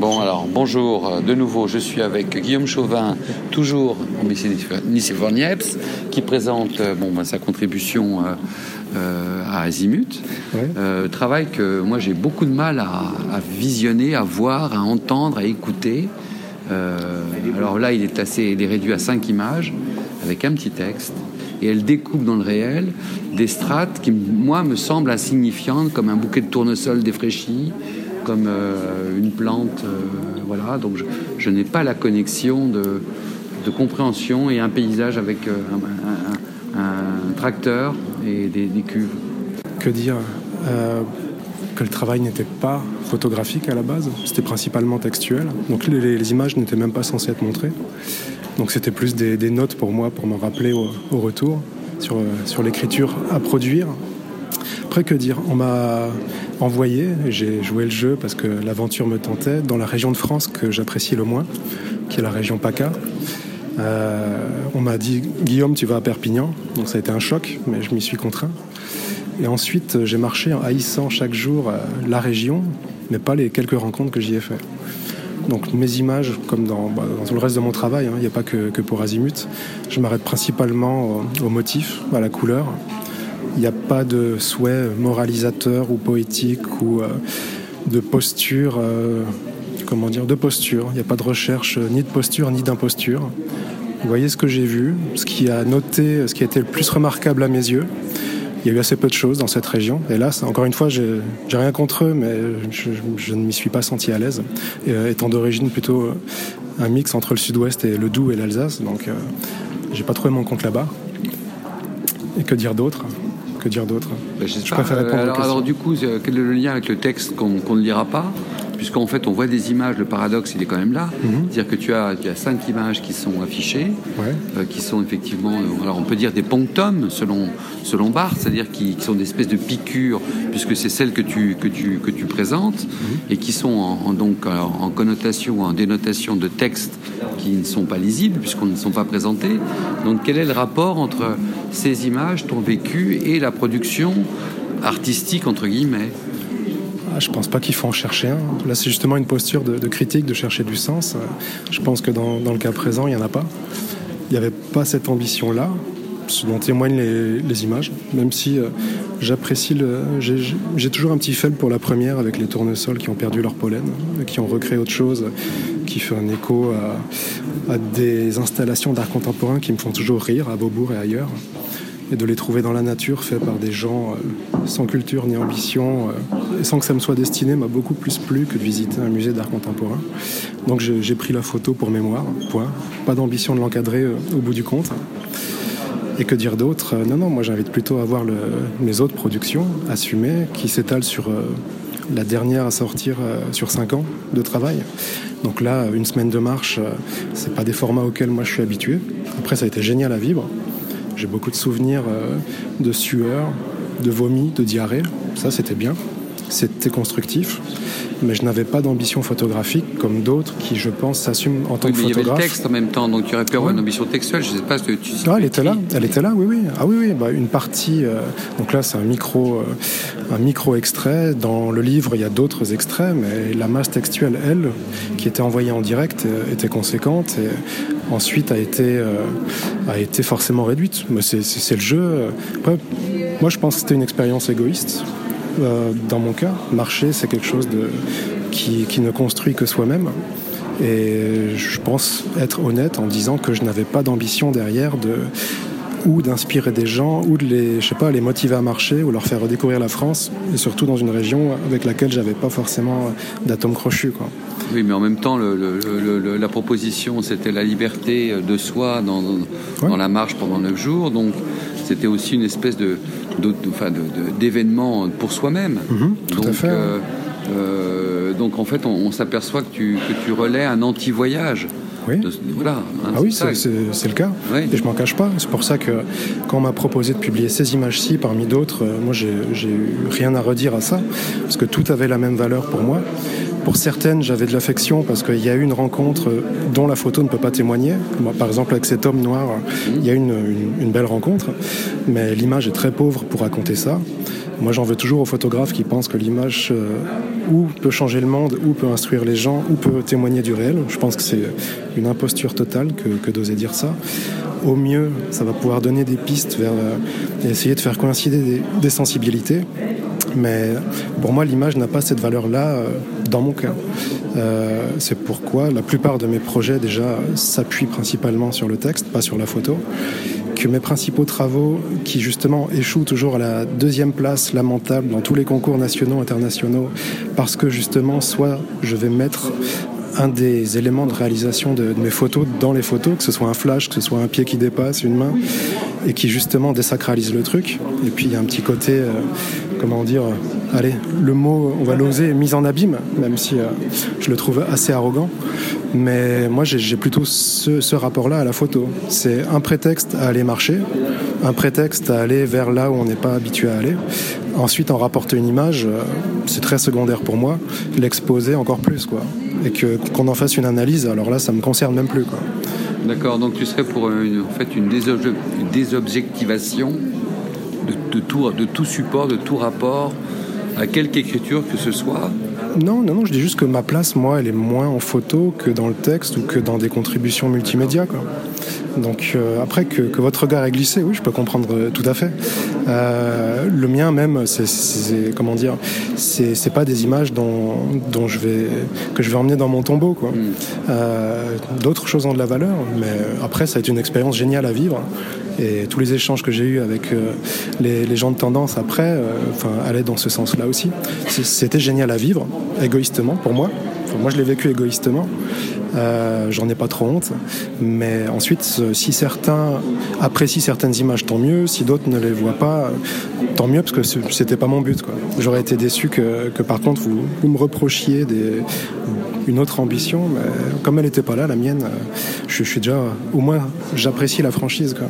Bon, alors, bonjour euh, de nouveau. Je suis avec Guillaume Chauvin, toujours au lycée Nice qui présente euh, bon, bah, sa contribution euh, à Azimut. travail que moi j'ai beaucoup de mal à, visionner, à voir, à entendre, à écouter. alors là, il est, assez, il est réduit à cinq images avec un petit texte et elle découpe dans le réel des strates qui, moi, me semblent insignifiantes, comme un bouquet de tournesol défraîchi, comme euh, une plante. Euh, voilà, donc je, n'ai pas la connexion de, compréhension et un paysage avec euh, un, tracteur et des, cuves. Que dire que le travail n'était pas photographique à la base, c'était principalement textuel. Donc les, images n'étaient même pas censées être montrées. Donc c'était plus des, notes pour moi, pour me rappeler au, retour sur, sur l'écriture à produire. Après, que dire? On m'a envoyé, j'ai joué le jeu parce que l'aventure me tentait, dans la région de France que j'apprécie le moins, qui est la région PACA. Euh, on m'a dit Guillaume, tu vas à Perpignan. Donc ça a été un choc, mais je m'y suis contraint. Et ensuite, j'ai marché en haïssant chaque jour euh, la région, mais pas les quelques rencontres que j'y ai fait. Donc mes images, comme dans, bah, tout le reste de mon travail, hein, il n'y a pas que, pour Azimut, je m'arrête principalement au motif, à la couleur, il n'y a pas de souhait moralisateur ou poétique ou euh, de posture, euh, comment dire, de posture. Il n'y a pas de recherche ni de posture ni d'imposture. Vous voyez ce que j'ai vu, ce qui a noté, ce qui a été le plus remarquable à mes yeux. Il y a eu assez peu de choses dans cette région. Là, encore une fois, j'ai rien contre eux, mais je, ne m'y suis pas senti à l'aise. Euh, étant d'origine plutôt un mix entre le sud-ouest et le Doubs et l'Alsace, donc j'ai pas trouvé mon compte là-bas. Et que dire d'autre? Que dire d'autre? Ben, Je préfère répondre alors, alors, du coup, quel est le lien avec le texte qu'on ne lira pas? Puisqu'en fait on voit des images, le paradoxe il est quand même là, mhm. c'est-à-dire que tu as, tu as cinq images qui sont affichées, euh, qui sont effectivement, euh, alors on peut dire des ponctums selon, selon Barthes, c'est-à-dire qui, sont des espèces de piqûres, puisque c'est celles que tu, que tu, que tu présentes, mhm. et qui sont en, donc en connotation, en dénotation de textes qui ne sont pas lisibles, puisqu'on ne sont pas présentés. Donc quel est le rapport entre ces images, ton vécu, et la production artistique, entre guillemets? Ah, je pense pas qu'il faut en chercher un. Là, c'est justement une posture de, critique, de chercher du sens. Je pense que dans, le cas présent, il n'y en a pas. Il n'y avait pas cette ambition-là, ce dont témoignent les, images, même si euh, j'apprécie le. J'ai toujours un petit faible pour la première avec les tournesols qui ont perdu leur pollen, qui ont recréé autre chose, qui fait un écho à, à des installations d'art contemporain qui me font toujours rire à Beaubourg et ailleurs et de les trouver dans la nature, fait par des gens euh, sans culture ni ambition, euh, et sans que ça me soit destiné, m'a beaucoup plus plu que de visiter un musée d'art contemporain. Donc j'ai pris la photo pour mémoire, point. Pas d'ambition de l'encadrer euh, au bout du compte. Et que dire d'autre Non, non, moi j'invite plutôt à voir mes autres productions assumées qui s'étalent sur la dernière à sortir sur 5 ans de travail. Donc là, une semaine de marche, c'est pas des formats auxquels moi je suis habitué. Après, ça a été génial à vivre. J'ai beaucoup de souvenirs euh, de sueur, de vomi, de diarrhée. Ça, c'était bien. C'était constructif mais je n'avais pas d'ambition photographique comme d'autres qui, je pense, s'assument en tant que photographe. Il y avait le texte en même temps, donc tu aurais pu avoir une ambition textuelle. Je ne sais pas ce que tu. Ah, elle était là, elle était là, oui, oui. Ah oui, oui. Bah, une partie. Euh, donc là, c'est un micro, euh, un micro extrait. Dans le livre, il y a d'autres extraits, mais la masse textuelle, elle, qui était envoyée en direct, était conséquente. Et ensuite a été, euh, a été forcément réduite. Mais c'est le jeu. moi, je pense que c'était une expérience égoïste. Euh, dans mon cas. Marcher, c'est quelque chose de, qui, qui ne construit que soi-même. Et je pense être honnête en disant que je n'avais pas d'ambition derrière de ou d'inspirer des gens, ou de les, je sais pas, les motiver à marcher, ou leur faire redécouvrir la France, et surtout dans une région avec laquelle j'avais pas forcément d'atomes crochus. Quoi. Oui, mais en même temps, la proposition, c'était la liberté de soi dans, dans la marche pendant neuf jours, donc c'était aussi une espèce de, d'événement pour soi-même. Mhm, donc, euh, euh, donc en fait, on, s'aperçoit que tu, que tu relais un anti-voyage. Oui. voilà, hein, ah oui, c'est le cas. Et je m'en cache pas. C'est pour ça que quand on m'a proposé de publier ces images-ci parmi d'autres, euh, moi j'ai eu rien à redire à ça, parce que tout avait la même valeur pour moi. Pour certaines, j'avais de l'affection parce qu'il y a eu une rencontre dont la photo ne peut pas témoigner. Moi, par exemple, avec cet homme noir, il y a eu une, belle rencontre, mais l'image est très pauvre pour raconter ça. Moi, j'en veux toujours aux photographes qui pensent que l'image euh, ou peut changer le monde, ou peut instruire les gens, ou peut témoigner du réel. Je pense que c'est une imposture totale que, d'oser dire ça. Au mieux, ça va pouvoir donner des pistes vers euh, essayer de faire coïncider des, sensibilités. Mais pour moi, l'image n'a pas cette valeur-là euh, dans mon cas. c'est pourquoi la plupart de mes projets déjà s'appuient principalement sur le texte, pas sur la photo que mes principaux travaux, qui justement échouent toujours à la deuxième place lamentable dans tous les concours nationaux, internationaux, parce que justement, soit je vais mettre un des éléments de réalisation de, mes photos dans les photos, que ce soit un flash, que ce soit un pied qui dépasse, une main, et qui justement désacralise le truc. Et puis il y a un petit côté, euh, comment dire, allez, le mot, on va l'oser, mise en abîme, même si euh, je le trouve assez arrogant. Mais moi, j'ai plutôt ce, rapport-là à la photo. C'est un prétexte à aller marcher, un prétexte à aller vers là où on n'est pas habitué à aller. Ensuite, en rapporter une image, euh, c'est très secondaire pour moi. L'exposer encore plus, quoi. Et qu'on en fasse une analyse, alors là, ça me concerne même plus. D'accord. Donc tu serais pour en fait une, désobjectivation de, tout, de tout support, de tout rapport à quelque écriture que ce soit non, non, non, je dis juste que ma place, moi, elle est moins en photo que dans le texte ou que dans des contributions multimédia. Quoi. Donc euh, après que, votre regard est glissé, oui, je peux comprendre euh, tout à fait. Euh, le mien même, c'est comment dire, c'est pas des images dont, dont, je vais que je vais emmener dans mon tombeau, quoi. Hmm. D'autres choses ont de la valeur, mais après ça a été une expérience géniale à vivre. Et tous les échanges que j'ai eus avec les, les, gens de tendance après, enfin, allaient dans ce sens-là aussi. C'était génial à vivre, égoïstement pour moi. moi, je l'ai vécu égoïstement. Euh, j'en ai pas trop honte. Mais ensuite, euh, si certains apprécient certaines images, tant mieux. Si d'autres ne les voient pas, tant mieux, parce que c'était pas mon but. J'aurais été déçu que, par contre vous, vous me reprochiez des, une autre ambition. Mais comme elle n'était pas là, la mienne, euh, je, je suis déjà, au moins, j'apprécie la franchise. Quoi.